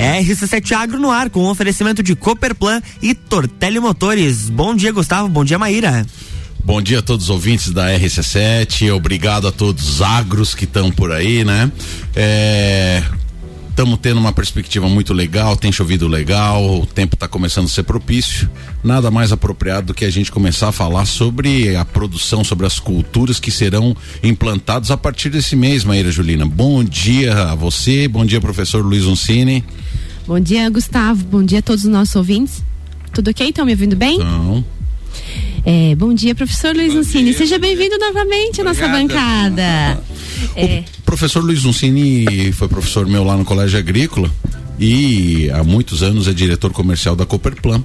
RC7 Agro no ar com oferecimento de Cooperplan e Tortelli Motores. Bom dia, Gustavo. Bom dia, Maíra. Bom dia a todos os ouvintes da RC7, obrigado a todos os agros que estão por aí, né? É, estamos tendo uma perspectiva muito legal, tem chovido legal, o tempo está começando a ser propício. Nada mais apropriado do que a gente começar a falar sobre a produção, sobre as culturas que serão implantadas a partir desse mês, Maíra Julina. Bom dia a você, bom dia, professor Luiz Uncini. Bom dia, Gustavo. Bom dia a todos os nossos ouvintes. Tudo ok? Estão me ouvindo bem? Então. É, bom dia, professor Luiz Uncini. Seja bem-vindo novamente à nossa bancada. É. O professor Luiz Uncini foi professor meu lá no Colégio Agrícola e há muitos anos é diretor comercial da Cooperplan.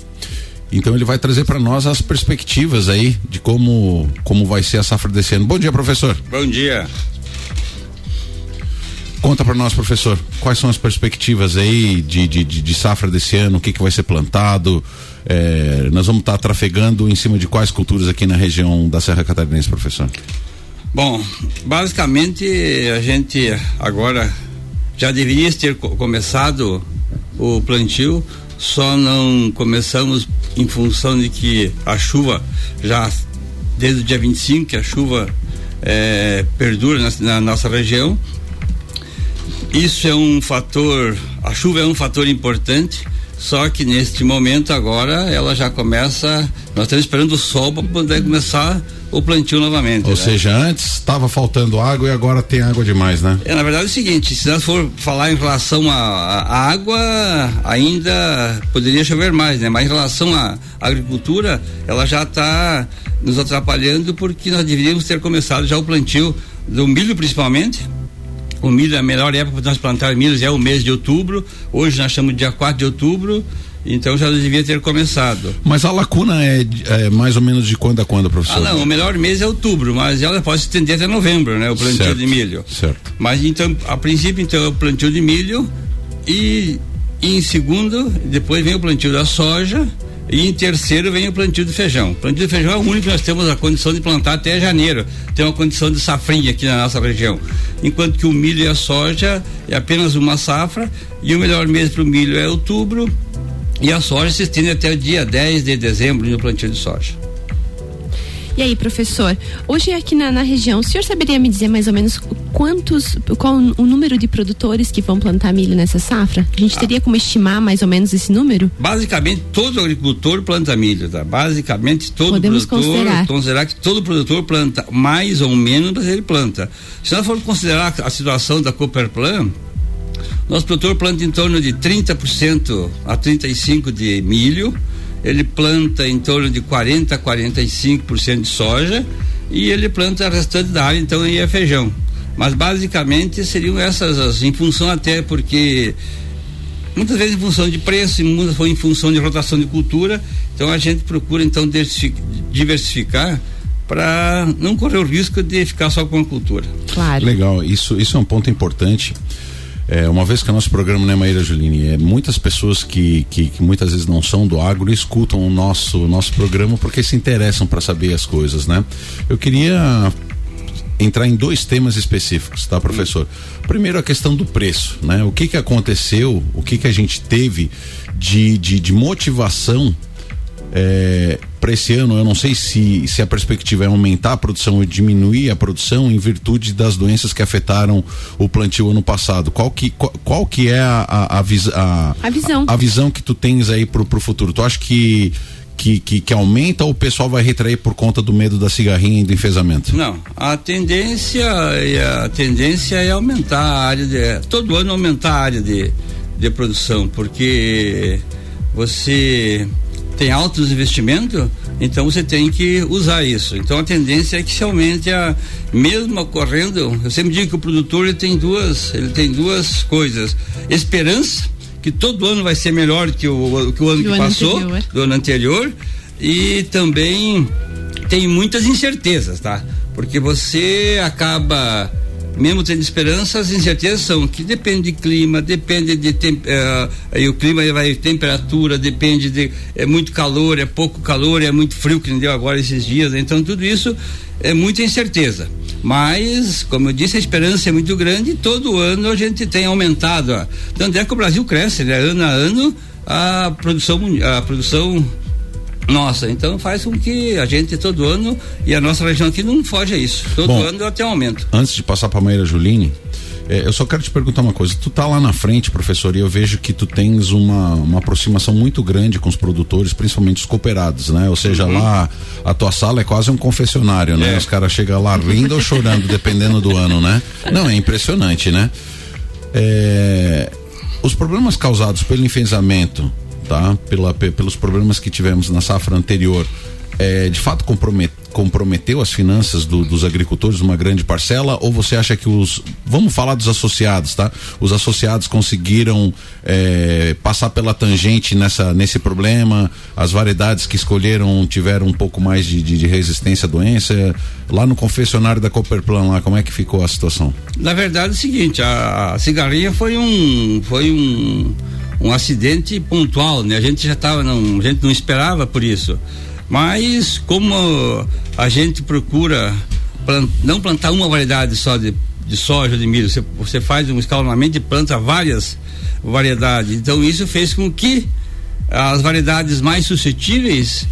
Então ele vai trazer para nós as perspectivas aí de como como vai ser a safra desse ano. Bom dia, professor. Bom dia. Conta para nós, professor, quais são as perspectivas aí de, de, de, safra desse ano, o que, que vai ser plantado? É, nós vamos estar tá trafegando em cima de quais culturas aqui na região da Serra Catarinense, professor? Bom, basicamente a gente agora já deveria ter começado o plantio, só não começamos em função de que a chuva já desde o dia 25 que a chuva é, perdura na, na nossa região isso é um fator, a chuva é um fator importante, só que neste momento agora ela já começa, nós estamos esperando o sol para poder começar o plantio novamente. Ou né? seja, antes estava faltando água e agora tem água demais, né? É, na verdade é o seguinte, se nós for falar em relação à água, ainda poderia chover mais, né? Mas em relação à agricultura, ela já está nos atrapalhando porque nós deveríamos ter começado já o plantio do milho principalmente, o milho, a melhor época para nós plantar milho é o mês de outubro. Hoje nós estamos dia 4 de outubro. Então já devia ter começado. Mas a lacuna é, é, mais ou menos de quando a quando, professor? Ah, não, o melhor mês é outubro, mas ela pode se estender até novembro, né? O plantio certo, de milho. Certo. Mas então, a princípio, então, é o plantio de milho e, e em segundo, depois vem o plantio da soja e em terceiro vem o plantio do feijão. O plantio do feijão é o único que nós temos a condição de plantar até janeiro. Tem uma condição de safrinha aqui na nossa região. Enquanto que o milho e a soja é apenas uma safra e o melhor mês para o milho é outubro e a soja se estende até o dia 10 de dezembro no plantio de soja. E aí, professor, hoje aqui na, na, região, o senhor saberia me dizer mais ou menos quantos, qual o número de produtores que vão plantar milho nessa safra? A gente teria como estimar mais ou menos esse número? Basicamente, todo agricultor planta milho, tá? Basicamente, todo Podemos produtor, considerar. considerar que todo produtor planta, mais ou menos, mas ele planta. Se nós formos considerar a situação da Cooperplan, nosso produtor planta em torno de 30% a 35% de milho, ele planta em torno de 40 a 45% de soja e ele planta o restante da área, então aí é feijão. Mas basicamente seriam essas, as, em função até porque muitas vezes em função de preço, muitas foi em função de rotação de cultura, então a gente procura então diversificar para não correr o risco de ficar só com a cultura. Claro. Legal, isso, isso é um ponto importante. É, uma vez que o nosso programa, né, Maíra Juline, é, muitas pessoas que, que, que, muitas vezes não são do agro escutam o nosso, nosso programa porque se interessam para saber as coisas, né? Eu queria entrar em dois temas específicos, tá, professor? Primeiro a questão do preço, né? O que que aconteceu, o que que a gente teve de, de, de motivação é, para esse ano, eu não sei se, se a perspectiva é aumentar a produção ou diminuir a produção em virtude das doenças que afetaram o plantio ano passado. Qual que, qual, qual que é a, a, a, a, a visão a, a, visão que tu tens aí pro, pro futuro? Tu acha que que, que, que, aumenta ou o pessoal vai retrair por conta do medo da cigarrinha e do enfesamento? Não, a tendência, a tendência é aumentar a área de. todo ano aumentar a área de, de produção, porque você tem altos investimentos, então você tem que usar isso. Então a tendência é que se aumente a mesmo ocorrendo, eu sempre digo que o produtor ele tem duas, ele tem duas coisas: esperança que todo ano vai ser melhor que o que o ano do que ano passou, anterior. do ano anterior, e também tem muitas incertezas, tá? Porque você acaba mesmo tendo esperança, as incertezas são que depende de clima, depende de temp, uh, aí o clima vai temperatura, depende de é muito calor, é pouco calor, é muito frio que não deu agora esses dias, então tudo isso é muita incerteza. Mas, como eu disse, a esperança é muito grande e todo ano a gente tem aumentado. Ó. Tanto é que o Brasil cresce, né? Ano a ano a produção, a produção nossa, então faz com que a gente todo ano e a nossa região aqui não foge a isso. Todo Bom, ano tem um aumento. Antes de passar para a Maíra Juline, é, eu só quero te perguntar uma coisa. Tu tá lá na frente, professor, e eu vejo que tu tens uma, uma aproximação muito grande com os produtores, principalmente os cooperados, né? Ou seja, uhum. lá a tua sala é quase um confessionário, né? É. Os caras chegam lá rindo ou chorando, dependendo do ano, né? Não, é impressionante, né? É, os problemas causados pelo enfesamento, tá? Pela, pelos problemas que tivemos na safra anterior, é, de fato comprometeu as finanças do, dos agricultores uma grande parcela? Ou você acha que os vamos falar dos associados tá? Os associados conseguiram é, passar pela tangente nessa nesse problema? As variedades que escolheram tiveram um pouco mais de, de, de resistência à doença? Lá no confessionário da Cooperplan lá como é que ficou a situação? Na verdade é o seguinte a, a cigarrinha foi um foi um um acidente pontual né a gente já estava não a gente não esperava por isso mas como a gente procura plant, não plantar uma variedade só de, de soja, de milho, você, você faz um escalonamento e planta várias variedades. Então isso fez com que as variedades mais suscetíveis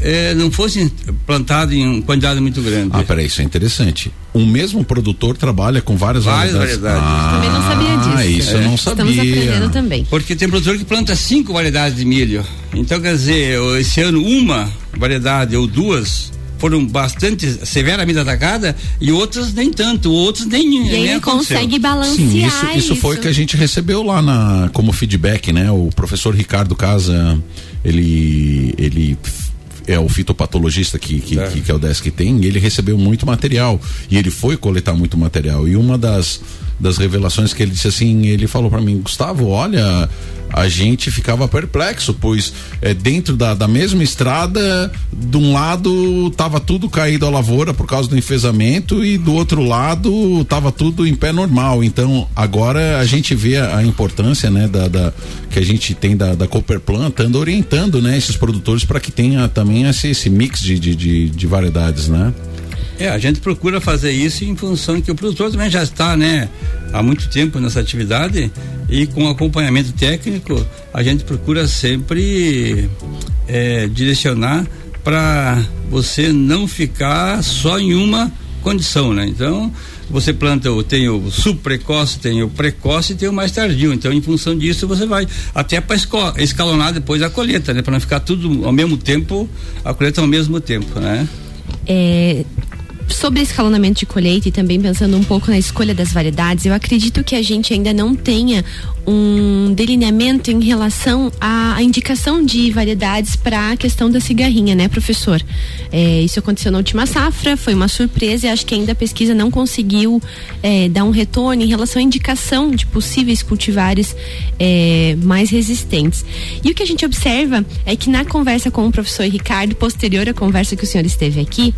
eh, não fossem plantadas em quantidade muito grande. Ah, peraí, isso é interessante. O mesmo produtor trabalha com várias, várias variedades. variedades. Ah, também não sabia disso. Ah, isso é. eu não sabia. Estamos aprendendo também. Porque tem produtor que planta cinco variedades de milho. Então, quer dizer, esse ano uma variedade ou duas foram bastante severamente atacadas e outras nem tanto, outros nem E nem ele consegue balancear Sim, isso, isso, isso foi que a gente recebeu lá na como feedback, né? O professor Ricardo Casa, ele ele é o fitopatologista que, que, é. que, que é o desk tem, ele recebeu muito material e ele foi coletar muito material. E uma das, das revelações que ele disse assim, ele falou para mim, Gustavo, olha, a gente ficava perplexo, pois é, dentro da, da mesma estrada, de um lado tava tudo caído à lavoura por causa do enfesamento e do outro lado tava tudo em pé normal. Então agora a gente vê a, a importância, né, da, da, que a gente tem da, da Cooperplan, orientando, né, esses produtores para que tenha também esse, esse mix de, de, de, de variedades, né? É, a gente procura fazer isso em função que o produtor também já está, né, há muito tempo nessa atividade e com acompanhamento técnico a gente procura sempre é, direcionar para você não ficar só em uma condição, né? Então você planta, tem o subprecoce, tem o precoce e tem o mais tardio. Então, em função disso, você vai até para escalonar depois a colheita, né? Para não ficar tudo ao mesmo tempo, a colheita ao mesmo tempo, né? É, sobre escalonamento de colheita e também pensando um pouco na escolha das variedades, eu acredito que a gente ainda não tenha um delineamento em relação à, indicação de variedades para a questão da cigarrinha, né, professor? É, isso aconteceu na última safra, foi uma surpresa e acho que ainda a pesquisa não conseguiu é, dar um retorno em relação à indicação de possíveis cultivares é, mais resistentes. E o que a gente observa é que na conversa com o professor Ricardo, posterior à conversa que o senhor esteve aqui,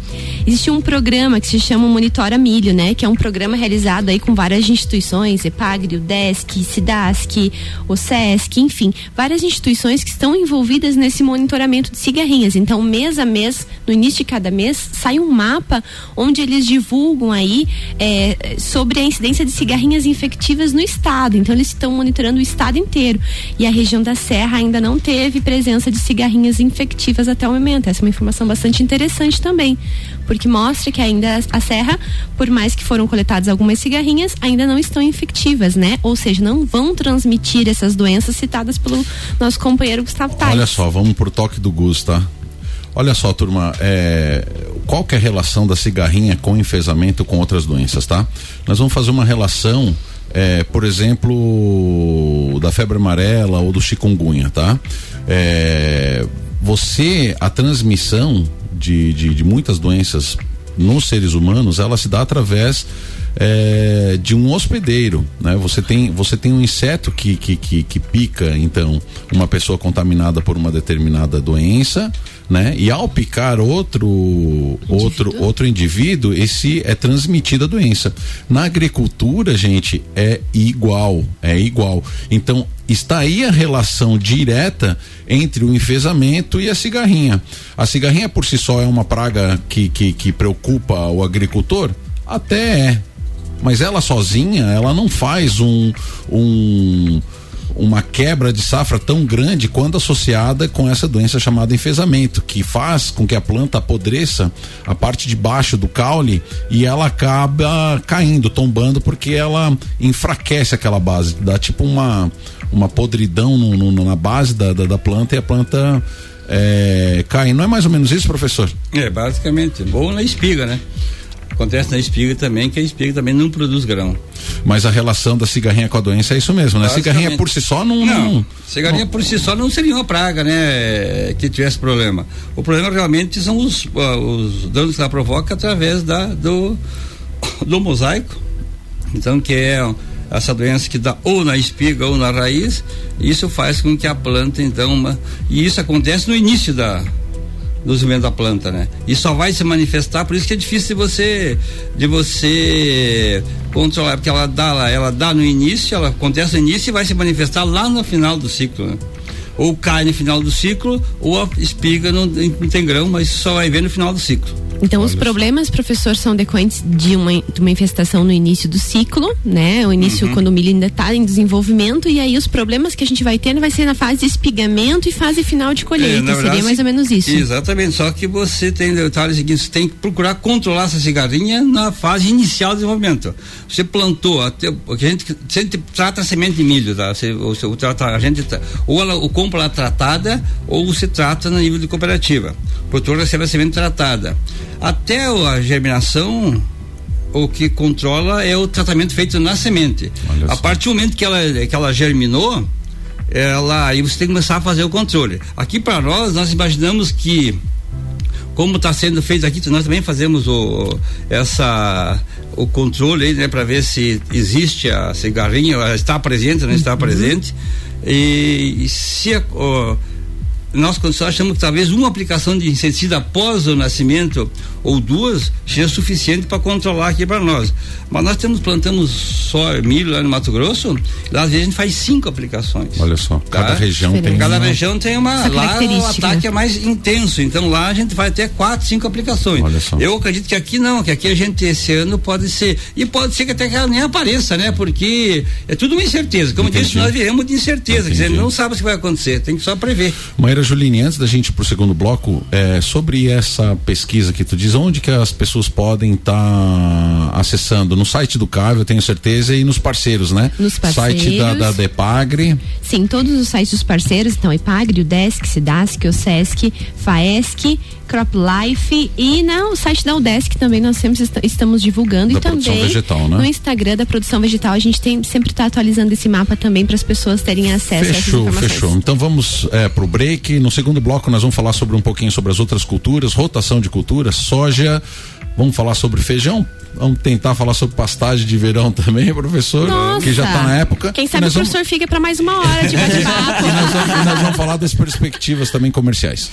existe um programa que se chama Monitora Milho, né, que é um programa realizado aí com várias instituições, EPAGRE, o DESC, CIDAS, SASC, o SESC, enfim, várias instituições que estão envolvidas nesse monitoramento de cigarrinhas. Então, mês a mês, no início de cada mês, sai um mapa onde eles divulgam aí é, sobre a incidência de cigarrinhas infectivas no estado. Então, eles estão monitorando o estado inteiro. E a região da Serra ainda não teve presença de cigarrinhas infectivas até o momento. Essa é uma informação bastante interessante também, porque mostra que ainda a Serra, por mais que foram coletadas algumas cigarrinhas, ainda não estão infectivas, né? Ou seja, não vão transmitir essas doenças citadas pelo nosso companheiro Gustavo Tais. Olha só, vamos por toque do Gus, tá? Olha só, turma, é, qual que é a relação da cigarrinha com enfesamento com outras doenças, tá? Nós vamos fazer uma relação, é, por exemplo, da febre amarela ou do chikungunya, tá? É, você, a transmissão de, de, de muitas doenças nos seres humanos, ela se dá através é, de um hospedeiro, né? Você tem, você tem um inseto que, que, que, que pica, então, uma pessoa contaminada por uma determinada doença, né? E ao picar outro indivíduo. outro outro indivíduo, esse é transmitida a doença. Na agricultura, gente, é igual, é igual. Então, está aí a relação direta entre o enfesamento e a cigarrinha. A cigarrinha por si só é uma praga que, que, que preocupa o agricultor? Até é. Mas ela sozinha, ela não faz um, um uma quebra de safra tão grande quando associada com essa doença chamada enfesamento, que faz com que a planta apodreça a parte de baixo do caule e ela acaba caindo, tombando, porque ela enfraquece aquela base, dá tipo uma, uma podridão no, no, na base da, da, da planta e a planta é, cai. Não é mais ou menos isso, professor? É, basicamente. Ou na espiga, né? Acontece na espiga também, que a espiga também não produz grão. Mas a relação da cigarrinha com a doença é isso mesmo, né? Cigarrinha por si só não. Não, não cigarrinha não. por si só não seria uma praga, né? Que tivesse problema. O problema realmente são os, uh, os danos que ela provoca através da, do, do mosaico. Então, que é essa doença que dá ou na espiga ou na raiz, isso faz com que a planta, então, uma, e isso acontece no início da, do desenvolvimento da planta, né? E só vai se manifestar, por isso que é difícil de você de você controlar, porque ela dá ela dá no início, ela acontece no início e vai se manifestar lá no final do ciclo, né? Ou cai no final do ciclo, ou a espiga não, não tem grão, mas só vai ver no final do ciclo. Então, Olha os problemas, professor, são decorrentes de uma, de uma infestação no início do ciclo, né? O início uhum. quando o milho ainda está em desenvolvimento, e aí os problemas que a gente vai tendo vai ser na fase de espigamento e fase final de colheita. É, verdade, Seria mais ou menos isso. Exatamente, só que você tem detalhes seguintes, você tem que procurar controlar essa cigarrinha na fase inicial do desenvolvimento. Você plantou, até, porque a gente sempre trata a semente de milho, tá? Você, ou, ou, trata, a gente, ou ela ou compra ela tratada, ou você trata no nível de cooperativa. O produtor recebe a semente tratada. Até a germinação, o que controla é o tratamento feito na semente. Olha a partir do momento que ela, que ela germinou, ela, aí você tem que começar a fazer o controle. Aqui para nós, nós imaginamos que como está sendo feito aqui, nós também fazemos o, essa, o controle né, para ver se existe a cigarrinha, ela está presente ou não está uhum. presente. E, e se nós achamos que talvez uma aplicação de inseticida após o nascimento ou duas seja suficiente para controlar aqui para nós. Mas nós temos plantamos só milho lá no Mato Grosso, lá às vezes a gente faz cinco aplicações. Olha só, tá? cada região tem cada uma... região tem uma lá o ataque é mais intenso, então lá a gente vai ter quatro, cinco aplicações. Olha só. Eu acredito que aqui não, que aqui a gente esse ano pode ser e pode ser que até que ela nem apareça, né? Porque é tudo uma incerteza. Como Entendi. disse, nós vivemos de incerteza, Entendi. quer dizer, não sabe o que vai acontecer, tem que só prever. Maíra Juline, antes da gente ir pro segundo bloco, é, sobre essa pesquisa que tu diz, onde que as pessoas podem estar tá acessando? No site do CAV, eu tenho certeza, e nos parceiros, né? Nos parceiros. Site da, da Depagre. Sim, todos os sites dos parceiros, então, Epagre, o Desk, Cidasc, o Sesc, Faesc, Crop Life e no site da Udesc também nós sempre estamos divulgando da e também vegetal, né? no Instagram da produção vegetal a gente tem sempre está atualizando esse mapa também para as pessoas terem acesso fechou, a essas informações. Fechou, Então vamos é, pro break. No segundo bloco nós vamos falar sobre um pouquinho sobre as outras culturas, rotação de culturas, soja. Vamos falar sobre feijão, Vamos tentar falar sobre pastagem de verão também, professor, Nossa. que já está na época. Quem sabe o professor vamos... fica para mais uma hora de bate-papo. e, nós vamos, e nós vamos falar das perspectivas também comerciais.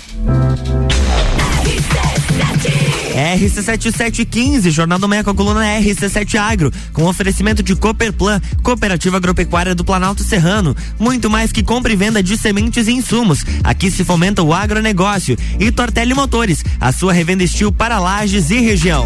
RC7715, Jornal do Meia com a coluna RC7 Agro, com oferecimento de Cooperplan, Cooperativa Agropecuária do Planalto Serrano. Muito mais que compra e venda de sementes e insumos. Aqui se fomenta o agronegócio. E Tortelli Motores, a sua revenda estil para lajes e região.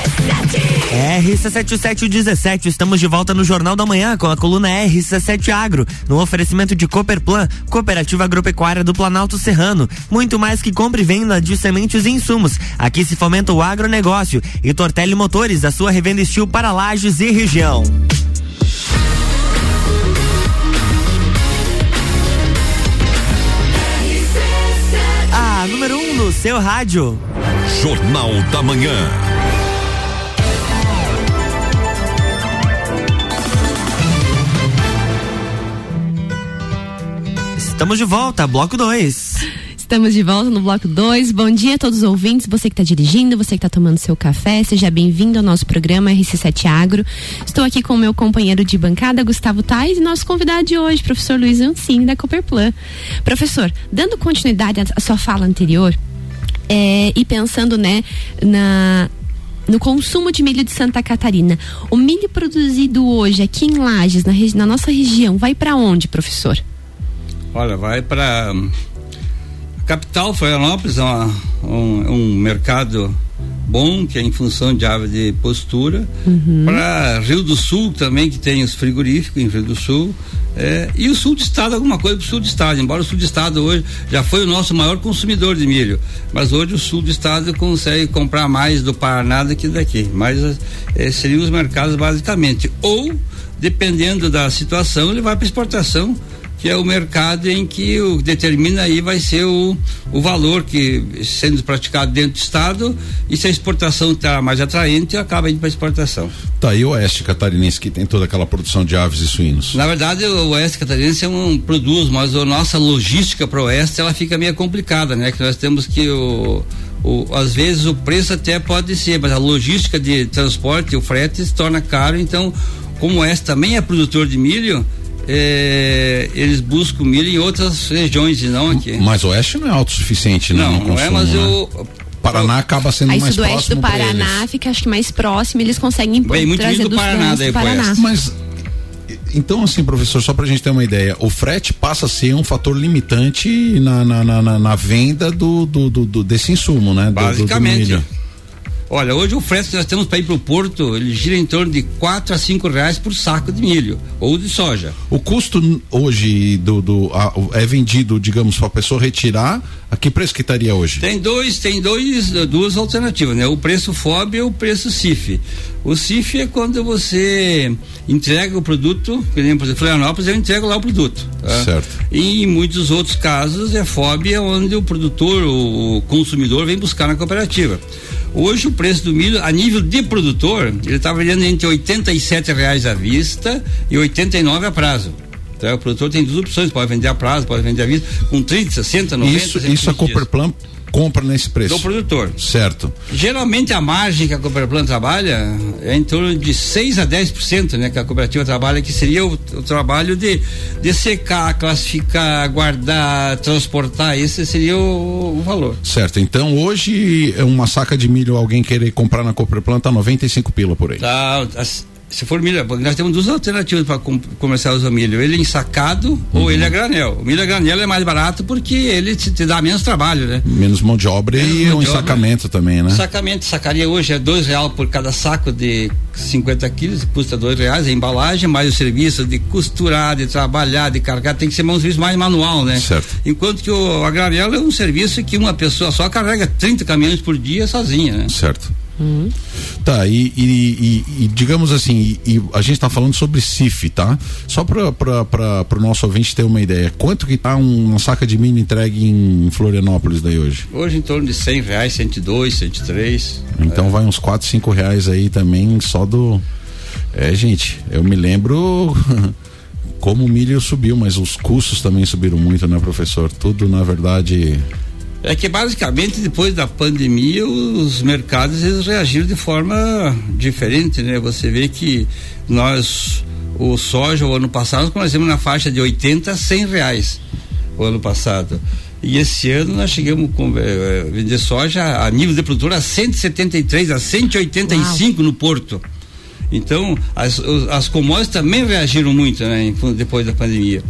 RC7717, estamos de volta no Jornal da Manhã com a coluna RC7 Agro, no oferecimento de Cooperplan, Cooperativa Agropecuária do Planalto Serrano. Muito mais que compra e venda de sementes e insumos. Aqui se fomenta o agronegócio e Tortelli Motores, a sua revenda estilo para lajes e região. A número 1 um no seu rádio. Jornal da Manhã. Estamos de volta, bloco 2. Estamos de volta no bloco 2. Bom dia a todos os ouvintes, você que está dirigindo, você que está tomando seu café, seja bem-vindo ao nosso programa RC7 Agro. Estou aqui com o meu companheiro de bancada, Gustavo Tais, e nosso convidado de hoje, professor Luiz Ancini, da Cooperplan. Professor, dando continuidade à sua fala anterior, é, e pensando, né, na, no consumo de milho de Santa Catarina. O milho produzido hoje aqui em Lages, na, na nossa região, vai para onde, professor? Olha, vai para a capital Florianópolis, é uma, um, um mercado bom que é em função de ave de postura Uhum. para Rio do Sul também que tem os frigoríficos em Rio do Sul é, e o sul do estado alguma coisa para o sul do estado embora o sul do estado hoje já foi o nosso maior consumidor de milho mas hoje o sul do estado consegue comprar mais do Paraná do que daqui mas é, seriam os mercados basicamente ou dependendo da situação ele vai para exportação que é o mercado em que o determina aí vai ser o, o valor que sendo praticado dentro do estado e se a exportação está mais atraente acaba indo para exportação. Tá, e o oeste catarinense que tem toda aquela produção de aves e suínos? Na verdade o oeste catarinense é um produz, mas a nossa logística para o oeste ela fica meio complicada, né? Que nós temos que o, o, às vezes o preço até pode ser, mas a logística de transporte, o frete se torna caro, então como o oeste também é produtor de milho, é, eles buscam milho em outras regiões e não aqui. Mas o oeste não é autossuficiente, né? Não, no não é, consumo, mas né? o Paraná acaba sendo Aí mais sudoeste próximo do Paraná fica acho que mais próximo, eles conseguem Vem muito trazer milho do Paraná daí do Paraná. oeste. Mas então assim, professor, só pra gente ter uma ideia, o frete passa a ser um fator limitante na, na, na, na- na venda do, do, do- do- desse insumo, né? Do- do- do Basicamente. milho. Olha, hoje o frete que nós temos para ir para o porto, ele gira em torno de quatro a cinco reais por saco de milho ou de soja. O custo hoje do, do a- é vendido, digamos, para a pessoa retirar, a que preço que estaria hoje? Tem dois, tem dois, duas alternativas, né? O preço FOB e o preço CIF. O CIF é quando você entrega o produto, por exemplo, em Florianópolis eu entrego lá o produto. tá? Certo. E em muitos outros casos é FOB, é onde o produtor, o consumidor vem buscar na cooperativa. Hoje o preço do milho, a nível de produtor, ele está vendendo entre 87 reais à vista e R$ 89 a prazo. Então, o produtor tem duas opções, pode vender a prazo, pode vender à vista, com 30, 60, 90, Isso, 120 isso a. Cooperplan compra nesse preço. Do produtor. Certo. Geralmente a margem que a Cooperplan trabalha é em torno de 6 a 10%, né? Que a cooperativa trabalha, que seria o, o trabalho de, de secar, classificar, guardar, transportar, esse seria o, o valor. Certo. Então hoje uma saca de milho alguém querer comprar na Cooperplan tá 95 pila por aí. Tá, as- se for milho, nós temos duas alternativas para comercializar o milho, ele ensacado ou ele a granel. O milho a granel é mais barato porque ele te, te dá menos trabalho, né? Menos mão de obra Menos e mão um obra. ensacamento também, né? Sacamento, sacaria hoje é dois real por cada saco de 50 quilos, custa dois reais a embalagem, mais o serviço de costurar, de trabalhar, de carregar, tem que ser um serviço mais manual, né? Certo. Enquanto que o agranel é um serviço que uma pessoa só carrega 30 caminhões por dia sozinha, né? Certo. Tá, e, e- e- e digamos assim, e, e a gente está falando sobre CIF, tá? Só para o nosso ouvinte ter uma ideia, quanto que tá um- uma saca de milho entregue em Florianópolis daí hoje? Hoje em torno de 100 reais, 102, 103. Então vai uns 4, 5 reais aí também só do. É, gente, eu me lembro como o milho subiu, mas os custos também subiram muito, né, professor? Tudo, na verdade. É que basicamente depois da pandemia os mercados eles reagiram de forma diferente, né? Você vê que nós o soja o ano passado nós temos na faixa de 80 a 100 reais o ano passado. E esse ano nós chegamos com eh, vender soja a nível de produtor a 173 a 185 Uau. no porto. Então, as, as commodities também reagiram muito, né, depois da pandemia.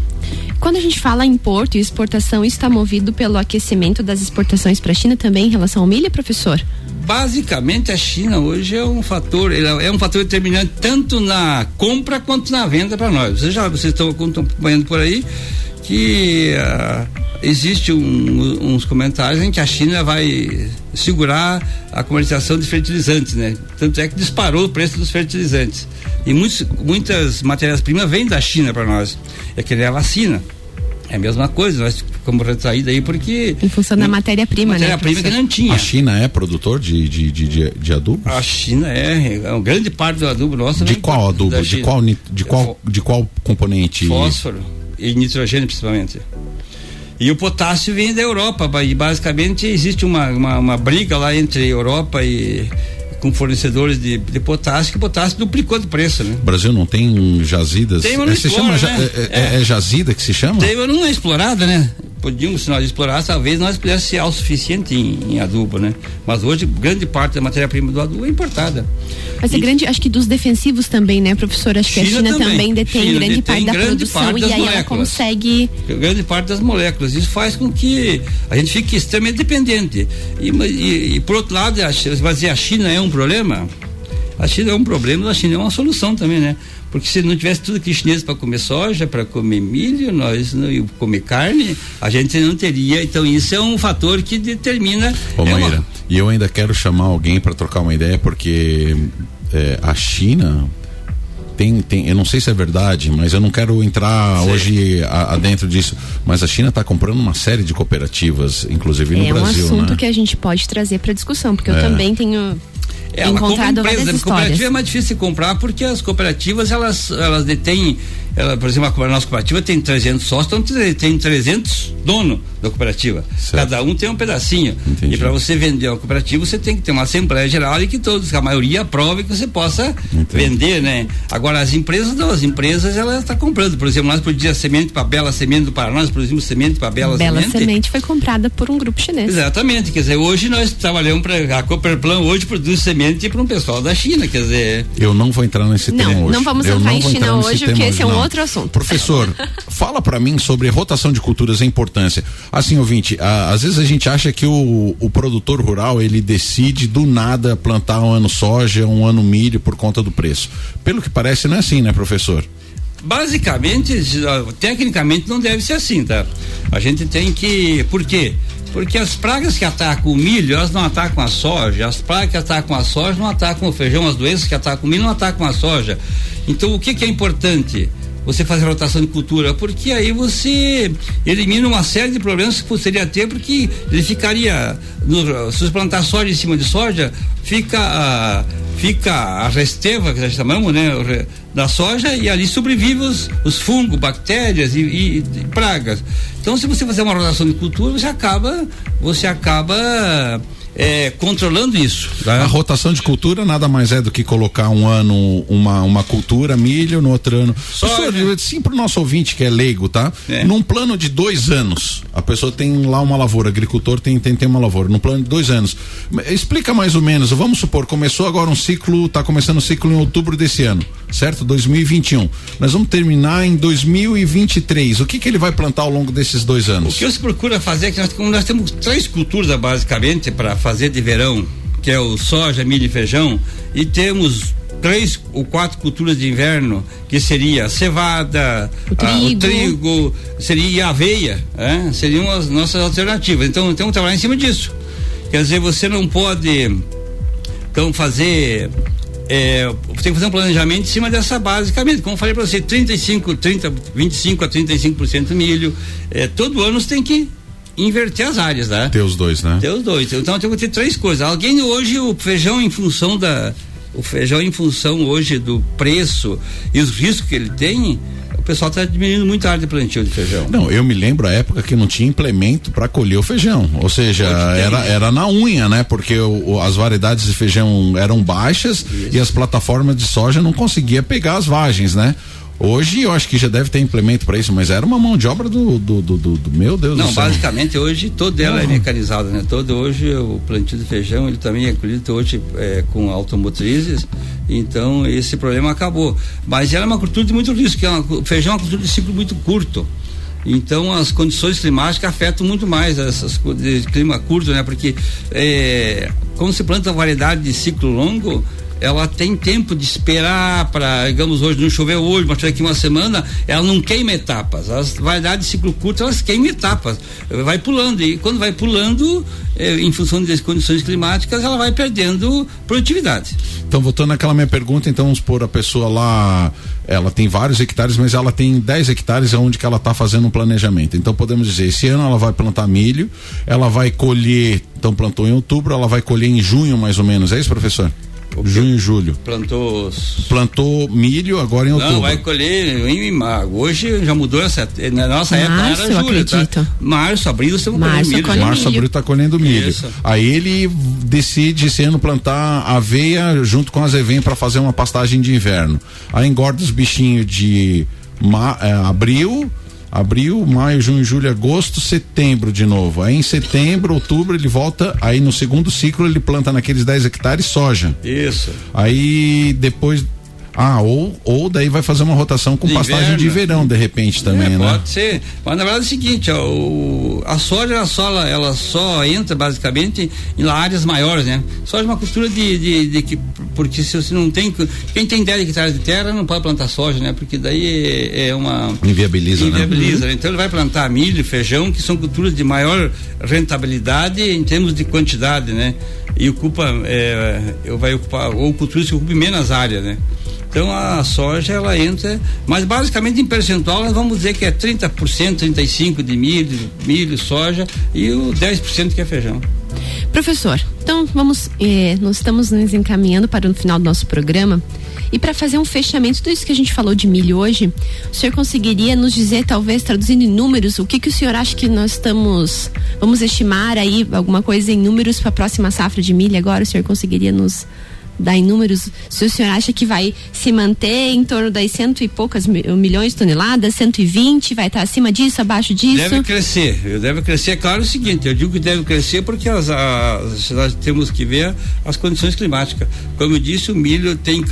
Quando a gente fala em importo e exportação, isso está movido pelo aquecimento das exportações para a China também em relação ao milho, professor? Basicamente a China hoje é um fator, é um fator determinante tanto na compra quanto na venda para nós. Vocês já vocês estão acompanhando por aí que uh, existe um, uns comentários em que a China vai segurar a comercialização de fertilizantes, né? Tanto é que disparou o preço dos fertilizantes. E muitos, muitas matérias-primas vêm da China para nós. É que ele é a vacina. É a mesma coisa, nós ficamos retraídos aí porque. Em função da matéria-prima, matéria né? Matéria-prima que não tinha. A China é produtor de, de, de, de, adubo? A China é, é uma grande parte do adubo nosso. De qual adubo? De qual, de, qual, de qual componente? Fósforo e nitrogênio principalmente. E o potássio vem da Europa, e basicamente existe uma, uma, uma briga lá entre Europa e, com fornecedores de, de potássio, que o potássio duplicou de preço, né? O Brasil não tem jazidas? Tem, mas não é, explora, chama, né? é, é, é, jazida que se chama? Tem, mas não é explorada, né? Podíamos, se nós explorássemos, talvez nós pudéssemos ser autossuficiente em, em adubo, né? Mas hoje, grande parte da matéria-prima do adubo é importada. Mas é grande, acho que dos defensivos também, né, professor? Acho China que a China também, também detém China grande detém parte da grande produção parte e aí moléculas. ela consegue. Grande parte das moléculas. Isso faz com que a gente fique extremamente dependente. E, e, e por outro lado, você vai dizer a China é um problema? A China é um problema, a China é uma solução também, né? Porque se não tivesse tudo aqui chinês para comer soja, para comer milho, nós não comer carne, a gente não teria. Então isso é um fator que determina. Ô, é Maíra, uma... e eu ainda quero chamar alguém para trocar uma ideia, porque é, a China tem, tem, eu não sei se é verdade, mas eu não quero entrar hoje adentro disso. Mas a China está comprando uma série de cooperativas, inclusive no é Brasil. É um assunto né? que a gente pode trazer para discussão, porque é. eu também tenho é, ela compra empresa. Cooperativa é mais difícil de comprar porque as cooperativas elas elas detêm ela, por exemplo, a nossa cooperativa tem 300 sócios, então tem 300 donos da cooperativa. Certo. Cada um tem um pedacinho. Entendi. E para você vender uma cooperativa, você tem que ter uma assembleia geral e que todos, a maioria aprove que você possa Entendi. vender, né? Agora as empresas não, as empresas elas estão tá comprando. Por exemplo, nós produzimos semente para Bela Semente do Paraná, nós produzimos semente para Bela, Bela Semente. Semente foi comprada por um grupo chinês. Exatamente, quer dizer, hoje nós trabalhamos para a Cooperplan hoje produz semente para um pessoal da China, quer dizer. Eu não vou entrar nesse não, tema hoje. Não vamos entrar em China hoje, porque esse é um outro assunto. Professor, fala para mim sobre rotação de culturas, a importância. Assim, ouvinte, a, às vezes a gente acha que o, o produtor rural ele decide do nada plantar um ano soja, um ano milho por conta do preço. Pelo que parece, não é assim, né, professor? Basicamente, tecnicamente não deve ser assim, tá? A gente tem que. Por quê? Porque as pragas que atacam o milho, elas não atacam a soja. As pragas que atacam a soja não atacam o feijão. As doenças que atacam o milho não atacam a soja. Então, o que, que é importante? Você fazer rotação de cultura, porque aí você elimina uma série de problemas que poderia ter, porque ele ficaria. No, se você plantar soja em cima de soja, fica fica a resteva, que nós chamamos, né? Da soja, e ali sobrevivem os, os fungos, bactérias e, e, e pragas. Então, se você fazer uma rotação de cultura, você acaba, você acaba é, controlando isso. Tá? A rotação de cultura nada mais é do que colocar um ano uma, uma cultura, milho, no outro ano. Só, né? sim para o nosso ouvinte que é leigo, tá? É. Num plano de dois anos, a pessoa tem lá uma lavoura, agricultor tem, tem, tem uma lavoura, num plano de dois anos. Explica mais ou menos, vamos supor, começou agora um ciclo, está começando o um ciclo em outubro desse ano, certo? 2021. Nós vamos terminar em 2023. O que que ele vai plantar ao longo desses dois anos? O que se procura fazer é que nós, nós temos três culturas basicamente para fazer de verão, que é o soja, milho e feijão, e temos três ou quatro culturas de inverno, que seria a cevada, o trigo, a, o trigo seria a aveia, é? seriam as nossas alternativas. Então temos que trabalhar em cima disso. Quer dizer, você não pode então fazer é, você tem que fazer um planejamento em cima dessa basicamente, como eu falei para você, 35, 30, 25 a 35% milho. É, todo ano você tem que inverter as áreas, né? Ter os dois, né? Ter os dois. Então tem que ter três coisas. Alguém hoje, o feijão em função da. O feijão em função hoje do preço e os riscos que ele tem, pessoal está diminuindo muito a área de plantio de feijão. Não, eu me lembro a época que não tinha implemento para colher o feijão. Ou seja, era, era na unha, né? Porque o, o, as variedades de feijão eram baixas Isso. e as plataformas de soja não conseguia pegar as vagens, né? Hoje eu acho que já deve ter implemento para isso, mas era uma mão de obra do, do, do, do, do meu Deus Não, do céu. basicamente hoje toda ela uhum. é mecanizada, né? Todo hoje o plantio de feijão ele também é colhido hoje é, com automotrizes, então esse problema acabou. Mas ela é uma cultura de muito risco, que é uma, o feijão é uma cultura de ciclo muito curto. Então as condições climáticas afetam muito mais essas de clima curto, né? Porque é, quando se planta variedade de ciclo longo, ela tem tempo de esperar para, digamos, hoje não choveu hoje, mas daqui uma semana, ela não queima etapas. As variedades de ciclo curto, elas queimam etapas. Vai pulando. E quando vai pulando, eh, em função das condições climáticas, ela vai perdendo produtividade. Então, voltando àquela minha pergunta, então vamos pôr a pessoa lá, ela tem vários hectares, mas ela tem 10 hectares onde que ela está fazendo um planejamento. Então podemos dizer, esse ano ela vai plantar milho, ela vai colher, então plantou em outubro, ela vai colher em junho mais ou menos, é isso, professor? Junho e julho. Plantou. Plantou milho agora em outubro. Não, vai colher em março. Hoje já mudou essa. Na nossa Março, época era julho. Tá? Março, abril, você Março, milho. Março, abril está colhendo milho. Isso. Aí ele decide esse ano plantar aveia junto com azevém para fazer uma pastagem de inverno. Aí engorda os bichinhos de ma, é, abril abril, maio, junho, julho, agosto, setembro de novo. Aí em setembro, outubro ele volta, aí no segundo ciclo ele planta naqueles 10 hectares soja. Isso. Aí depois ah, ou, ou daí vai fazer uma rotação com de pastagem inverno. de verão, de repente também, é, né? Pode ser. Mas na verdade é o seguinte, ó, o, a soja ela só, ela só entra basicamente em áreas maiores, né? Soja é uma cultura de, de, de, que. Porque se você não tem. Quem tem 10 hectares de terra não pode plantar soja, né? Porque daí é, é uma. Inviabiliza, né? inviabiliza né? Então ele vai plantar milho, feijão, que são culturas de maior rentabilidade em termos de quantidade, né? E ocupa. É, vai ocupar, ou culturas que ocupem menos área, né? Então a soja ela entra, mas basicamente em percentual nós vamos dizer que é 30%, 35% de milho, milho, soja e o 10% que é feijão. Professor, então vamos, eh, nós estamos nos encaminhando para o final do nosso programa. E para fazer um fechamento, tudo isso que a gente falou de milho hoje, o senhor conseguiria nos dizer, talvez traduzindo em números, o que, que o senhor acha que nós estamos, vamos estimar aí alguma coisa em números para a próxima safra de milho agora? O senhor conseguiria nos dar em números, se o senhor acha que vai se manter em torno das cento e poucas milhões de toneladas, 120, vai estar acima disso, abaixo disso? Deve crescer, deve crescer, claro, é o seguinte, eu digo que deve crescer porque as, as, nós temos que ver as condições climáticas. Como eu disse, o milho tem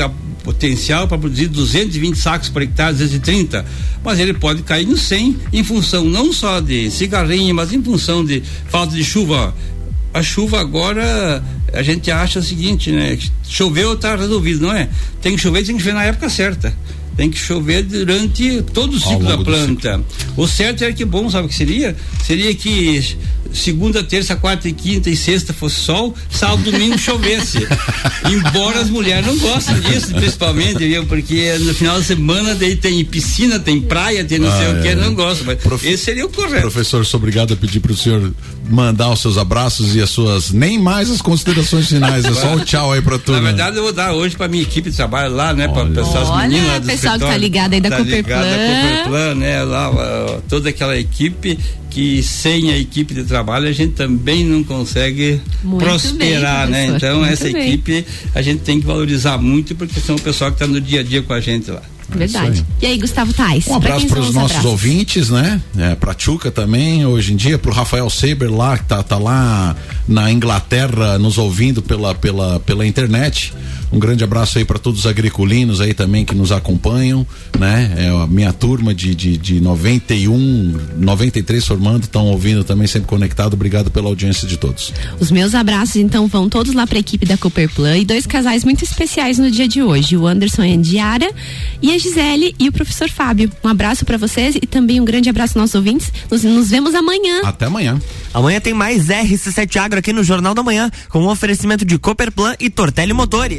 potencial para produzir 220 sacos por hectare, 230, mas ele pode cair no 100 em função não só de cigarrinha, mas em função de falta de chuva a chuva agora a gente acha o seguinte, né? Choveu está resolvido, não é? Tem que chover, tem que chover na época certa. Tem que chover durante todo o ciclo da planta. O certo é que bom, sabe o que seria? Seria que segunda, terça, quarta e quinta e sexta fosse sol, sábado, domingo chovesse. Embora as mulheres não gostem disso, principalmente, viu? Porque no final da semana daí tem piscina, tem praia, tem não ah, sei é. o que, não gosta. Mas Profe esse seria o correto. Professor, sou obrigado a pedir para o senhor mandar os seus abraços e as suas, nem mais as considerações finais, é só o tchau aí para tudo. Na verdade, eu vou dar hoje para minha equipe de trabalho lá, né? Para pessoas Olha, meninas lá do pessoal que tá ligado aí da tá Cooperplan. Da Cooperplan, né? Lá, toda aquela equipe que sem a equipe de trabalho a gente também não consegue muito prosperar, bem, né? Então muito essa bem. equipe a gente tem que valorizar muito porque são o pessoal que está no dia a dia com a gente lá. Verdade. E aí, Gustavo Tais? Um abraço para os nossos abraços? ouvintes, né? É, para Tchuca também, hoje em dia, para o Rafael Saber lá, que tá, tá lá na Inglaterra nos ouvindo pela, pela, pela internet. Um grande abraço aí para todos os agriculinos aí também que nos acompanham, né? É a minha turma de, de, de 91, 93 formando, estão ouvindo também, sempre conectado. Obrigado pela audiência de todos. Os meus abraços, então, vão todos lá para a equipe da Cooperplan e dois casais muito especiais no dia de hoje: o Anderson e a Diara e a Gisele e o professor Fábio. Um abraço para vocês e também um grande abraço aos nossos ouvintes. Nos, nos vemos amanhã. Até amanhã. Amanhã tem mais RC7 Agro aqui no Jornal da Manhã, com um oferecimento de Cooperplan e Tortelli Motores.